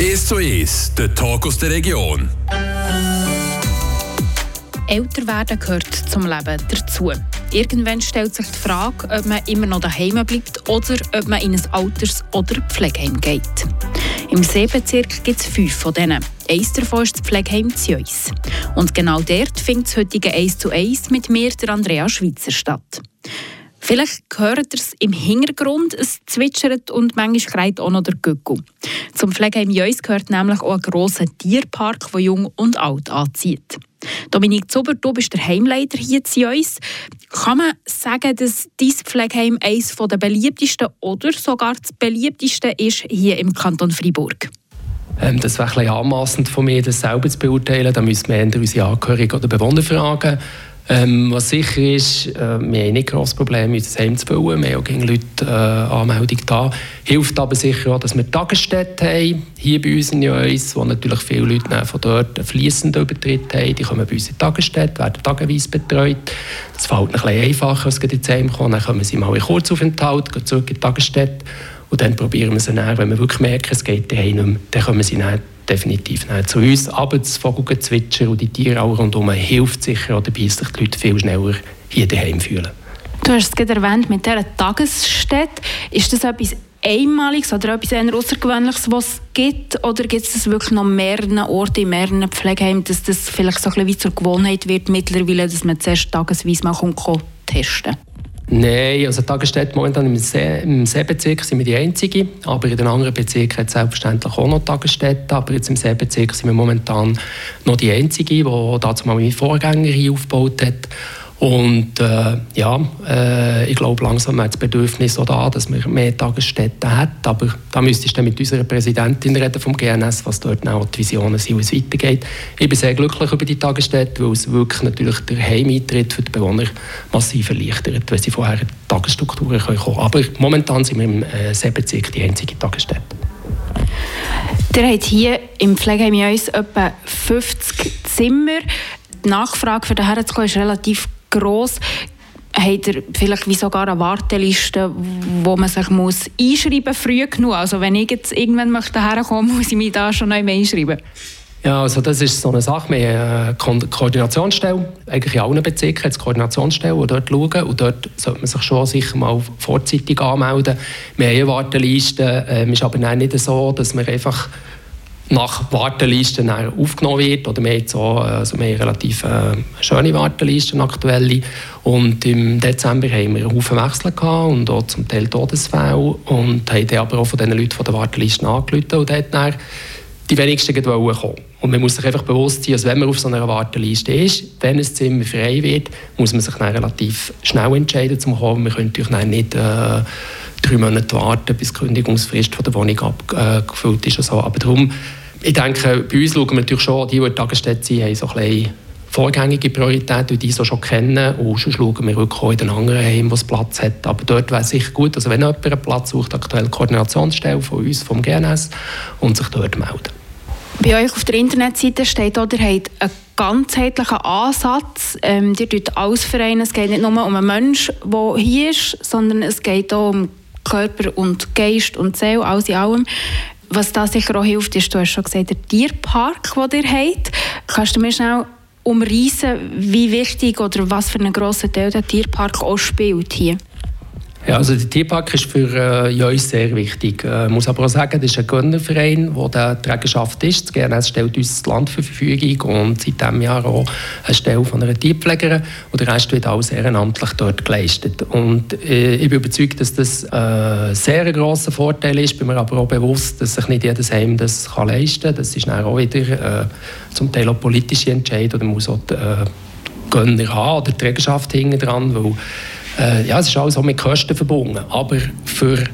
1 zu 1, der Talk aus der Region. Älter werden gehört zum Leben dazu. Irgendwann stellt sich die Frage, ob man immer noch daheim bleibt oder ob man in ein Alters- oder Pflegeheim geht. Im Seebezirk gibt es fünf von denen. Eins davon ist das Pflegeheim Zjöis. Und genau dort findet das heutige 1 zu 1 mit mir, der Andrea Schweizer, statt. Vielleicht hört ihr es im Hintergrund, es zwitschert und manchmal schreit auch noch der Gückel. Zum Pflegeheim Jöis gehört nämlich auch ein grosser Tierpark, der jung und alt anzieht. Dominik Zuber, du bist der Heimleiter hier zu uns. Kann man sagen, dass dieses Pflegeheim eines der beliebtesten oder sogar das beliebteste ist hier im Kanton Freiburg? Ähm, das wäre ein anmassend von mir, das selber zu beurteilen. Da müssen wir unsere Angehörigen oder Bewohner fragen. Ähm, was sicher ist, äh, wir haben nicht großes Problem, unser Heim zu füllen. Wir haben auch gegen Leute äh, Anmeldung da. Hilft aber sicher auch, dass wir Tagesstätten haben, hier bei uns in Jöis, wo natürlich viele Leute von dort einen fließenden Übertritt haben. Die kommen bei uns in die Tagesstätte, werden tageweise betreut. Das fällt ein bisschen einfacher, als ins Heim kommen. Dann kommen sie mal in Kurzaufenthalt, gehen zurück in die Tagesstätte und dann probieren wir sie dann, wenn wir wirklich merken, es geht daheim nicht mehr, dann kommen sie dann definitiv nicht zu uns. Aber das Vogelgezwitscher und die Tiere auch rundherum hilft sicher auch dabei, sich die Leute viel schneller hier daheim fühlen. Du hast es gerade erwähnt mit dieser Tagesstätte. Ist das etwas Einmaliges oder etwas Außergewöhnliches, was es gibt? Oder gibt es das wirklich noch mehreren Orten, in mehreren Pflegeheimen, dass das vielleicht so ein bisschen wie zur Gewohnheit wird mittlerweile, dass man zuerst tagesweise mal testen kann? Nein, also Tagesstätte momentan im, See, im Seebezirk sind wir die Einzige, aber in den anderen Bezirken hat es selbstverständlich auch noch Tagesstätten, aber jetzt im Seebezirk sind wir momentan noch die Einzige, die dazu mal meine Vorgänger hier aufgebaut hat. Und äh, ja, äh, ich glaube, langsam hat das Bedürfnis auch da, dass wir mehr Tagesstätten haben. Aber da müsste ich dann mit unserer Präsidentin reden vom GNS, was dort auch die Visionen sind, wie es weitergeht. Ich bin sehr glücklich über die Tagesstätte, weil es wirklich natürlich der Heimeintritt für die Bewohner massiv erleichtert, weil sie vorher Tagesstrukturen kommen können. Aber momentan sind wir im äh, Seebezirk die einzige Tagesstätte. Ihr habt hier im Pflegeheim uns etwa 50 Zimmer. Die Nachfrage für zu kommen ist relativ gross. Habt ihr vielleicht wie sogar eine Warteliste, wo man sich muss einschreiben muss, früh genug? Also wenn ich jetzt irgendwann möchte herkommen, muss ich mich da schon neu einschreiben? Ja, also das ist so eine Sache. Wir haben eine Koordinationsstelle, eigentlich in allen Bezirken eine Koordinationsstelle, die dort schauen und dort sollte man sich schon sicher mal vorzeitig anmelden. Wir haben eine Warteliste, es ähm, ist aber nicht so, dass wir einfach nach Wartelisten aufgenommen wird. Oder wir haben, so, also wir haben relativ äh, schöne Wartelisten aktuelle. Und im Dezember haben wir einen Haufen Wechsel gehabt und auch zum Teil Todesfälle. Und haben dann aber auch von den Leuten von der Warteliste angerufen und dort dann die wenigsten kommen. Und man muss sich einfach bewusst sein, dass wenn man auf so einer Warteliste ist, wenn ein Zimmer frei wird, muss man sich dann relativ schnell entscheiden zum kommen. Wir können natürlich nicht äh, drei Monate warten, bis die Kündigungsfrist von der Wohnung abgefüllt ist. Und so. Aber darum ich denke, bei uns schauen wir natürlich schon, die, die in Tagesstätte sind, haben so ein bisschen vorgängige Priorität, die so schon kennen. Und sonst schauen wir auch in den anderen Heimen, wo es Platz hat. Aber dort wäre es sicher gut, also wenn jemand einen Platz sucht, aktuell Koordinationsstelle von uns, vom GNS, und sich dort melden. Bei euch auf der Internetseite steht ihr habt einen ganzheitlichen Ansatz. Ähm, ihr tut alles vereinen. Es geht nicht nur um einen Menschen, der hier ist, sondern es geht auch um Körper und Geist und Seele, alles in allem. Was da sicher auch hilft, ist, du hast schon gesagt, der Tierpark, den ihr habt. Kannst du mir schnell umreißen, wie wichtig oder was für einen grossen Teil der Tierpark auch spielt hier? Ja, also der Tierpark ist für äh, uns sehr wichtig. Ich äh, muss aber auch sagen, das ist ein Gönnerverein, der die Trägerschaft ist. Das GNS stellt uns das Land zur Verfügung und seit diesem Jahr auch eine Stelle von einer Tierpflegerin. Und der Rest wird alles ehrenamtlich dort geleistet. Und äh, ich bin überzeugt, dass das äh, ein sehr grosser Vorteil ist. Bin mir aber auch bewusst, dass sich nicht jedes Heim das kann leisten kann. Das ist dann auch wieder äh, zum Teil auch politische Entscheidung. Man muss auch die äh, Gönner haben oder die Trägerschaft hinten dran, weil äh, ja, es ist alles auch mit Kosten verbunden. Aber für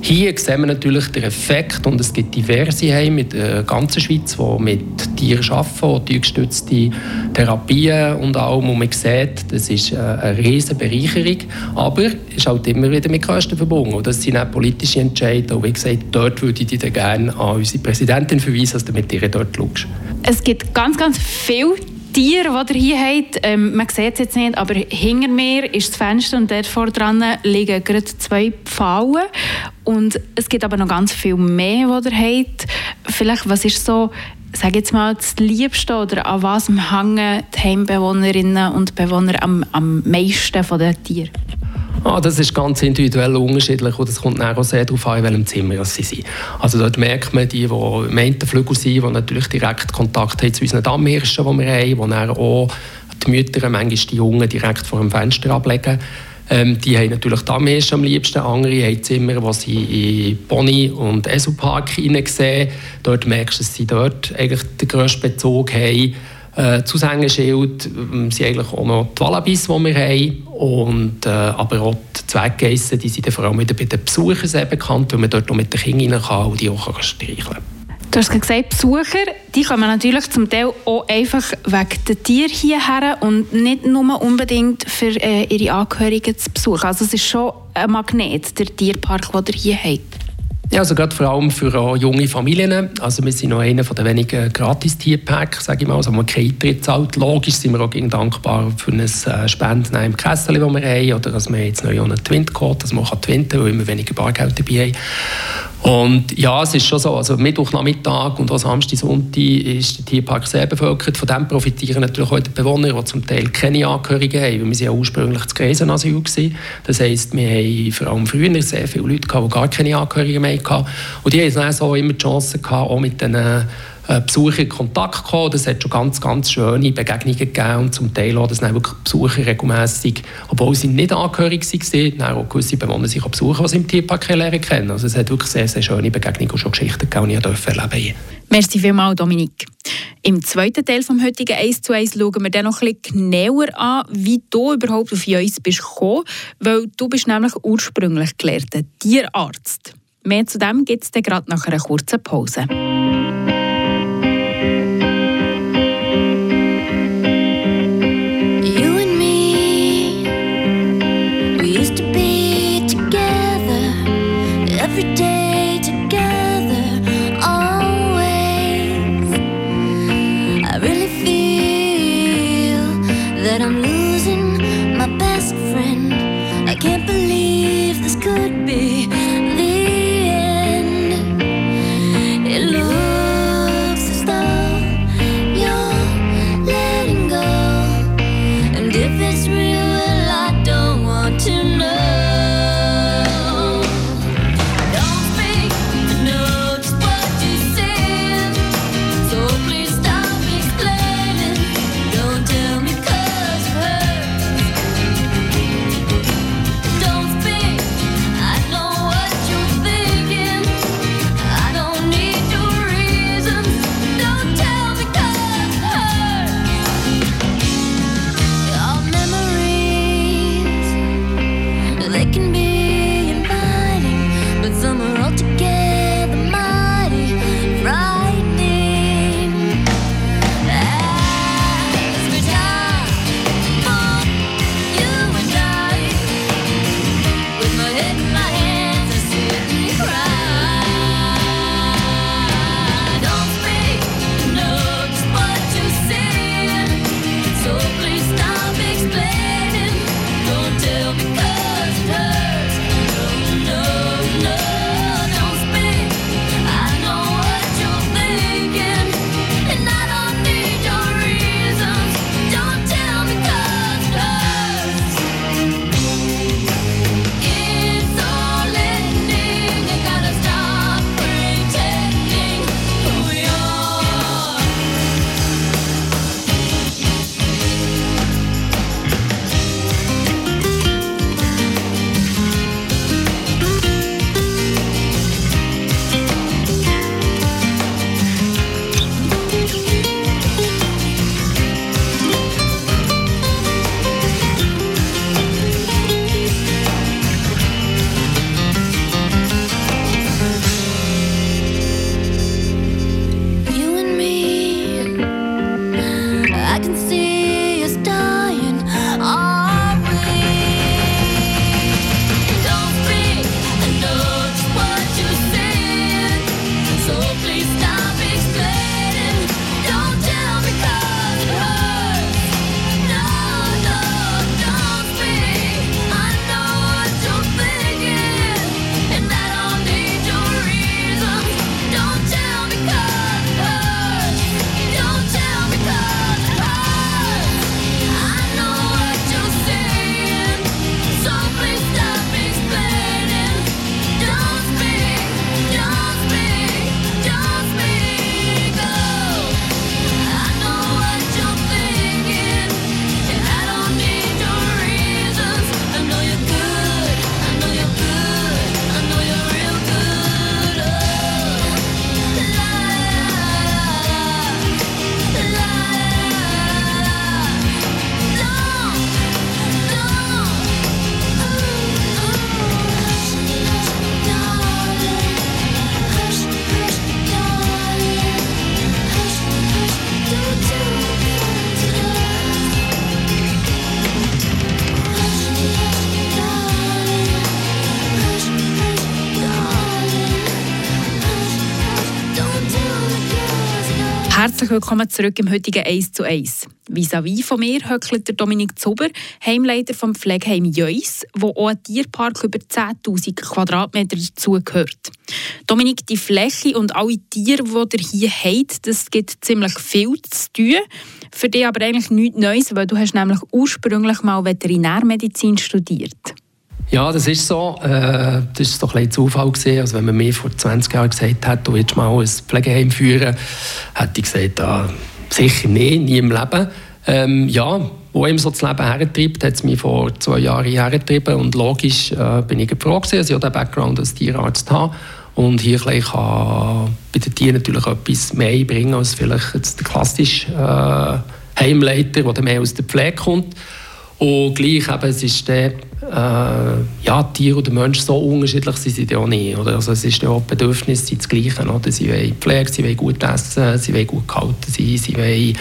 hier sehen wir natürlich den Effekt und es gibt diverse Heime in der ganzen Schweiz, die mit Tieren arbeiten, tiergestützte Therapien und allem. Und man sieht, das ist äh, eine riesige Bereicherung, aber es ist halt immer wieder mit Kosten verbunden. Und das sind auch politische Entscheidungen. Und wie gesagt, dort würde ich dich gerne an unsere Präsidentin verweisen, dass du mit ihr dort schaust. Es gibt ganz, ganz viele Tiere, die ihr hier habt, ähm, man sieht es jetzt nicht, aber hinter mir ist das Fenster und dort vor dran liegen gerade zwei Pfaulen. Und es gibt aber noch ganz viel mehr, die ihr habt. vielleicht, was ist so, sage jetzt mal, das Liebste oder an was hängen die Heimbewohnerinnen und Bewohner am, am meisten von den Tieren? Ah, das ist ganz individuell unterschiedlich und es kommt auch sehr darauf an, in welchem Zimmer sie sind. Also dort merkt man, die, die im Entenflügel sind, die natürlich direkt Kontakt haben zu unseren Dammhirschen, die wir haben, die dann auch die Mütter, manchmal die Jungen, direkt vor dem Fenster ablegen. Ähm, die haben natürlich Dammhirsche am liebsten, andere haben Zimmer, wo sie in Pony- und Eselpark sehen. Dort merkst du, dass sie dort eigentlich den grössten Bezug haben äh, Zusammenschild ähm, sind eigentlich auch noch die Wallabis, die wir haben. Und, äh, aber auch die Zweckgeissen, die sind vor allem wieder bei den Besuchern sehr bekannt, weil man dort auch mit den Kindern rein kann und die auch streicheln kann. Du hast gesagt, Besucher, die kommen natürlich zum Teil auch einfach wegen der Tiere hierher und nicht nur unbedingt für äh, ihre Angehörigen zu besuchen. Also es ist schon ein Magnet, der Tierpark, den ihr hier habt. Ja, also gerade vor allem für junge Familien. Also wir sind noch einer der wenigen Gratis-Tierpacks, sage ich mal. Also man keinen Eintritt zahlt. Logisch sind wir auch dankbar für ein äh, Spenden im Kessel, das wir haben. Oder dass wir jetzt noch einen Twint-Code, dass man twinten kann, weil wir immer weniger Bargeld dabei haben. Und ja, es ist schon so, also Mittwochnachmittag und auch Samstag, Sonntag ist der Tierpark sehr bevölkert. Von dem profitieren natürlich auch die Bewohner, die zum Teil keine Angehörigen haben, weil wir sind ja ursprünglich das Gräsenasyl gewesen. Das heisst, wir haben vor allem früher sehr viele Leute gehabt, die gar keine Angehörigen mehr hatten. Und die haben dann so immer die Chance gehabt, auch mit äh, Besucher in Kontakt gekommen. Es hat schon ganz, ganz schöne Begegnungen gegeben und zum Teil auch, dass dann Besucher regelmässig, obwohl sie nicht angehörig waren, dann auch gewisse Bewohner sich besuchen, die sie im Tierpark lernen kennen. Also es hat wirklich sehr, sehr schöne Begegnungen und schon Geschichten gegeben, die ich erleben durfte. Merci vielmals, Dominik. Im zweiten Teil des heutigen 1 zu 1 schauen wir dann noch ein bisschen genauer an, wie du überhaupt auf uns bist gekommen, weil du bist nämlich ursprünglich gelehrter Tierarzt. Mehr zu dem gibt es dann gerade nach einer kurzen Pause. Herzlich willkommen zurück im heutigen 1 zu 1. Vis-à-vis von mir höckelt der Dominik Zuber, Heimleiter vom Pflegeheim Jöis, wo auch ein Tierpark über 10.000 Quadratmeter dazugehört. Dominik, die Fläche und alle Tiere, die ihr hier habt, das gibt ziemlich viel zu tun. Für dich aber eigentlich nichts Neues, weil du hast nämlich ursprünglich mal Veterinärmedizin studiert. Ja, das ist so. Äh, das war doch ein Zufall. Gewesen. Also wenn man mir vor 20 Jahren gesagt hätte, du willst mal ein Pflegeheim führen, hätte ich gesagt, ah, sicher nie, nie im Leben. Ähm, ja, wo ihm so das Leben hertreibt, hat es mich vor zwei Jahren hergetrieben und logisch äh, bin ich froh gewesen, dass ich auch den Background als Tierarzt habe und hier kann bei den Tieren natürlich etwas mehr einbringen als vielleicht jetzt der klassische äh, Heimleiter, der mehr aus der Pflege kommt. Und gleich eben, es ist der, äh, ja, Tier und der Mensch so unterschiedlich sind sie auch nicht. Oder? Also es ist ja auch Bedürfnis sind das Gleiche. Oder? Sie wollen Pflege, sie wollen gut essen, sie wollen gut gehalten sein, sie wollen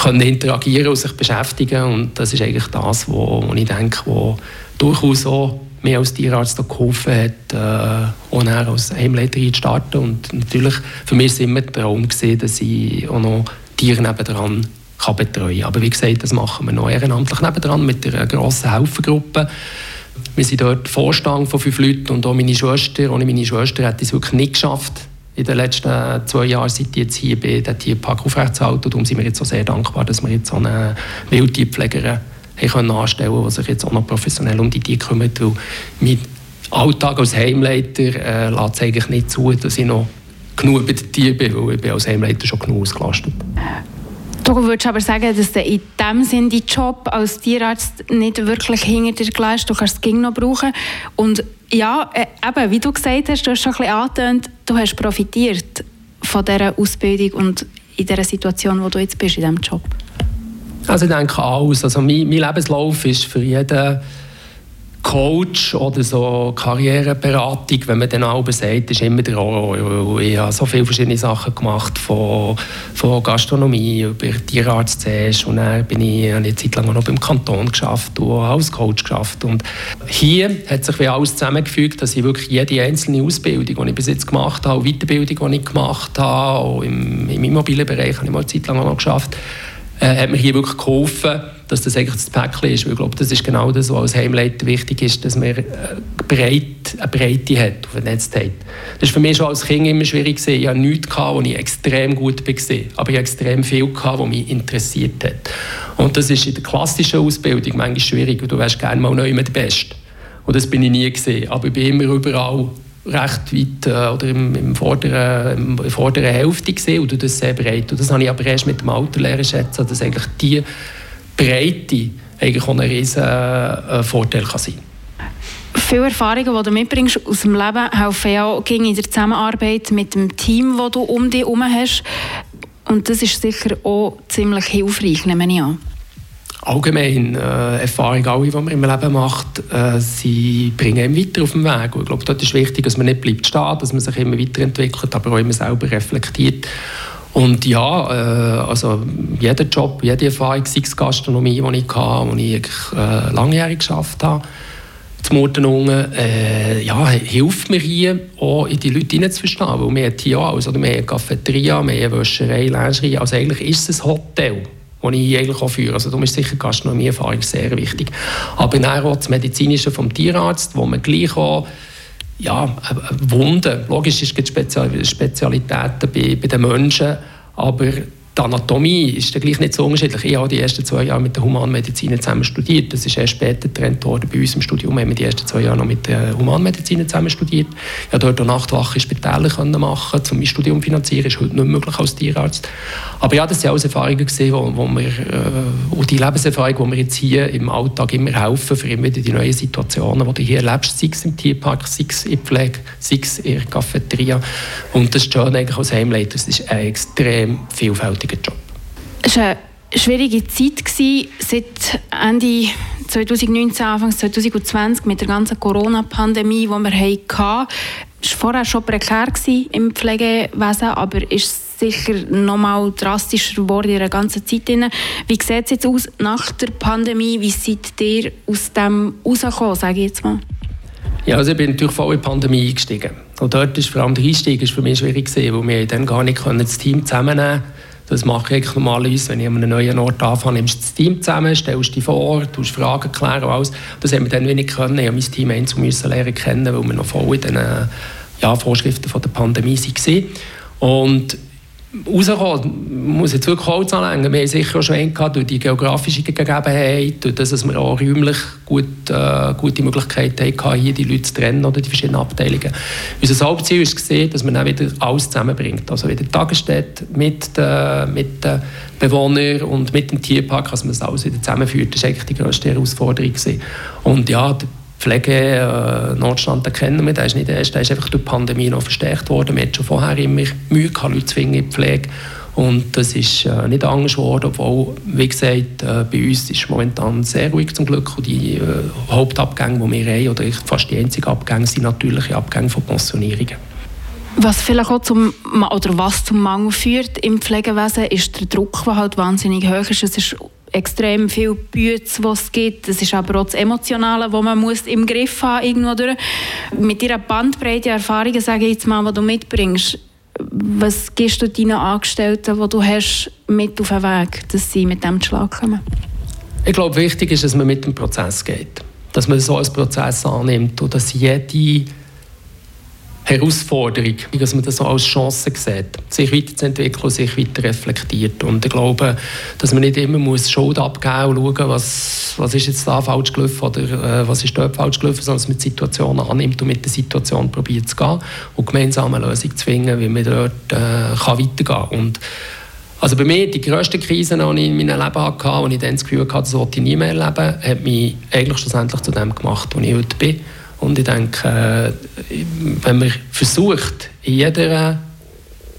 können interagieren und sich beschäftigen. Und das ist eigentlich das, wo ich denke, wo durchaus auch mir als Tierarzt geholfen hat, äh, auch als Heimleiter zu starten. Und natürlich, für mich war es immer der Traum, gewesen, dass ich auch noch Tiere nebendran kann betreuen kann. Aber wie gesagt, das machen wir noch ehrenamtlich nebendran mit einer grossen Helfergruppe. Wir sind dort Vorstand von fünf Leuten und auch meine Schwester. Ohne meine Schwester hätte ich es wirklich nicht geschafft, in den letzten zwei Jahren, seit ich jetzt hier bin, den Tierpark aufrechtzuerhalten. Darum sind wir jetzt auch sehr dankbar, dass wir jetzt so eine Wildtierpflegerin haben anstellen können, die sich jetzt auch noch professionell um die Tiere kümmert. Weil mein Alltag als Heimleiter äh, lässt eigentlich nicht zu, dass ich noch genug bei den Tieren bin, weil ich bin als Heimleiter schon genug ausgelastet bin. Du würdest aber sagen, dass du in dem Sinne deinen Job als Tierarzt nicht wirklich hinter dir gleich Du kannst es noch brauchen. Und ja, äh, eben, wie du gesagt hast, du hast schon ein bisschen angetönt, du hast profitiert von dieser Ausbildung und in dieser Situation, wo du jetzt bist, in diesem Job. Also ich denke alles. Also mein, mein Lebenslauf ist für jeden Coach oder so Karriereberatung, wenn man dann auch sagt, ist immer der Horror. Ich habe so viele verschiedene Sachen gemacht, von, von Gastronomie über Tierarzt zuerst und dann bin ich eine Zeit lang noch beim Kanton geschafft und als Coach geschafft. Und hier hat sich wie alles zusammengefügt, dass ich wirklich jede einzelne Ausbildung, die ich bis jetzt gemacht habe, Weiterbildung, die ich gemacht habe, auch im, im Immobilienbereich habe ich mal eine Zeit lang noch geschafft, äh, hat mir hier wirklich geholfen, dass das eigentlich das Päckchen ist. Weil ich glaube, das ist genau das, was als Heimleiter wichtig ist, dass man äh, breit, eine Breite hat, auf Netz hat. Das war für mich schon als Kind immer schwierig. Ich hatte nichts, wo ich extrem gut war, aber ich hatte extrem viel, was mich interessiert hat. Und das ist in der klassischen Ausbildung manchmal schwierig, du wärst gerne mal neu mit der Beste. Und das bin ich nie gesehen. Aber ich bin immer überall recht weit äh, oder im, im vorderen, im, der vorderen Hälfte gesehen und das sehr breit. Und das habe ich aber erst mit dem Alter lernen schätzen, dass eigentlich die Breite eigentlich auch ein riesen äh, Vorteil kann sein Viele Erfahrungen, die du mitbringst aus dem Leben, helfen ja auch in der Zusammenarbeit mit dem Team, das du um dich herum hast. Und das ist sicher auch ziemlich hilfreich, nehme ich an allgemein äh, Erfahrung, alle, die man im Leben macht, äh, sie bringen einen weiter auf den Weg. Und ich glaube, dort ist wichtig, dass man nicht bleibt stehen, dass man sich immer weiterentwickelt, aber auch immer selber reflektiert. Und ja, äh, also jeder Job, jede Erfahrung, sei es Gastronomie, die ich hatte, die ich äh, langjährig geschafft habe, zum Murtenungen, äh, ja, hilft mir hier auch in die Leute hineinzuverstehen. Weil wir haben hier auch oder wir haben eine Cafeteria, wir haben eine Wäscherei, Lingerie, also eigentlich ist es ein Hotel die ich eigentlich auch führe. Also darum ist sicher Gastronomieerfahrung sehr wichtig. Aber dann auch das Medizinische vom Tierarzt, wo man gleich auch ja, Wunden, logisch es gibt Spezialitäten bei, bei den Menschen, aber die Anatomie ist gleich nicht so unterschiedlich. Ich habe die ersten zwei Jahre mit der Humanmedizin zusammen studiert. Das ist erst später getrennt worden. Bei uns im Studium haben wir die ersten zwei Jahre noch mit der Humanmedizin zusammen studiert. Ich konnte dort auch Nachtwache in machen, um mein Studium zu finanzieren. Das ist heute nicht möglich als Tierarzt. Aber ja, das sind alles Erfahrungen, gesehen, wo, wo wir, äh, die Lebenserfahrung, die wir jetzt hier im Alltag immer helfen, für immer wieder die neuen Situationen, die du hier erlebst, sei es im Tierpark, sei es in der Pflege, sei es in der Cafeteria. Und das ist schön eigentlich als Heimleiter. Das ist extrem vielfältig grossartiger Job. Es war eine schwierige Zeit, seit Ende 2019, Anfang 2020 mit der ganzen Corona-Pandemie, die wir hatten. Es war vorher schon prekär im Pflegewesen, aber ist sicher noch mal drastischer geworden in der ganzen Zeit. Wie sieht es jetzt aus nach der Pandemie? Wie seid ihr aus dem rausgekommen, sage ich jetzt mal? Ja, also ich bin natürlich voll in die Pandemie eingestiegen. Und dort ist vor allem der Einstieg ist für mich schwierig gewesen, weil wir dann gar nicht das Team zusammennehmen konnten das mache ich normalerweise, wenn ich an einem neuen Ort anfange, nimmst du das Team zusammen, stellst dich vor, tust Fragen klären und alles. Das haben wir dann wenig können. Ich musste mein Team einzeln lernen kennen, weil wir noch voll in den ja, Vorschriften von der Pandemie waren. Und rauskommen, muss jetzt wirklich Holz anlegen. Wir haben sicher schon gehabt, durch die geografische Gegebenheit, durch das, dass wir auch räumlich gut, äh, gute Möglichkeiten hatten, hier die Leute zu trennen oder die verschiedenen Abteilungen. Unser Hauptziel gesehen, dass man dann wieder alles zusammenbringt. Also wieder Tagesstätte mit den, mit den Bewohnern und mit dem Tierpark, dass man das alles wieder zusammenführt. Das war eigentlich die grösste Herausforderung. Gewesen. Und ja, Pflegenotstand äh, kennen wir, der ist nicht erst, der ist einfach durch die Pandemie noch verstärkt worden. Wir hatten schon vorher immer Mühe gehabt, Leute finden in die Pflege. Und das ist äh, nicht anders geworden, obwohl, wie gesagt, äh, bei uns ist momentan sehr ruhig zum Glück. Und die Hauptabgänge, die wir haben, oder fast die einzigen Abgänge, sind natürliche Abgänge von Pensionierungen. Was vielleicht auch zum, oder was zum Mangel führt im Pflegewesen, ist der Druck, der halt wahnsinnig hoch ist. Es ist extrem viele Bütze, die es gibt. Es ist aber auch das Emotionale, wo man muss im Griff haben irgendwo. Mit ihrer Bandbreite Erfahrungen, sage ich jetzt mal, die du mitbringst, was gibst du deinen Angestellten, die du hast, mit auf den Weg, dass sie mit dem Schlag kommen? Ich glaube, wichtig ist, dass man mit dem Prozess geht. Dass man so einen Prozess annimmt und dass jede Herausforderung, dass man das so als Chance sieht, sich weiterzuentwickeln und sich weiter reflektiert. Und ich glaube, dass man nicht immer muss Schuld abgeben und schauen, was, was ist jetzt da falsch gelaufen oder äh, was ist dort falsch gelaufen, sondern dass man die Situation annimmt und mit der Situation probiert zu gehen und gemeinsam eine Lösung zu finden, wie man dort äh, kann weitergehen kann. also bei mir, die grösste Krise, die ich in meinem Leben hatte, und ich dann das Gefühl hatte, das wollte ich nie mehr erleben, hat mich eigentlich schlussendlich zu dem gemacht, wo ich heute bin. Und ich denke, wenn man versucht, in jeder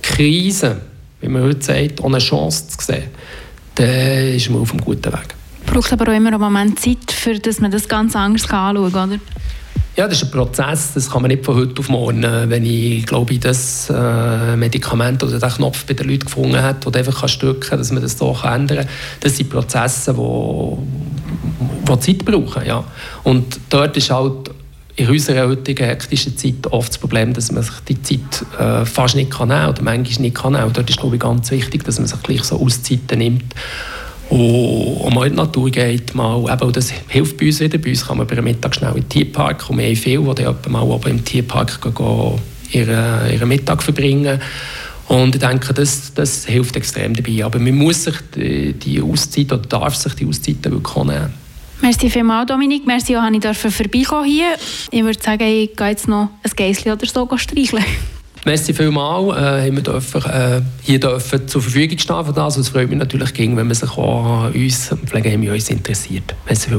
Krise, wie man heute sagt, eine Chance zu sehen, dann ist man auf einem guten Weg. Braucht aber auch immer einen Moment Zeit, für dass man das ganz anders anschauen kann, oder? Ja, das ist ein Prozess, das kann man nicht von heute auf morgen. Wenn ich, glaube ich, das äh, Medikament oder den Knopf bei den Leuten gefunden hat, der einfach stücken kann, dass man das so ändern kann, das sind Prozesse, die, die Zeit brauchen. Ja. Und dort ist halt in unserer heutigen hektischen Zeit oft das Problem, dass man sich die Zeit äh, fast nicht kann nehmen oder manchmal nicht kann nehmen. Dort ist ich ganz wichtig, dass man sich gleich so Auszeiten nimmt und mal in die Natur geht. Mal, eben, das hilft bei uns wieder. Bei uns kann man den Mittag schnell in den Tierpark und wir haben viele, die dann mal oben im Tierpark gehen, ihren, ihren Mittag verbringen. Und ich denke, das, das hilft extrem dabei. Aber man muss sich die, die Auszeit oder darf sich die Auszeiten wirklich nehmen. Merci vielmals, Dominik. Merci, ich durfte vorbeikommen hier. Ich würde sagen, ich gehe jetzt noch ein Geissli oder so streicheln. Merci vielmals, äh, wir dürfen, äh, hier dürfen zur Verfügung stehen für das. Es freut mich natürlich, wenn man sich auch an uns, Pflegeheim, uns interessiert. Merci vielmals.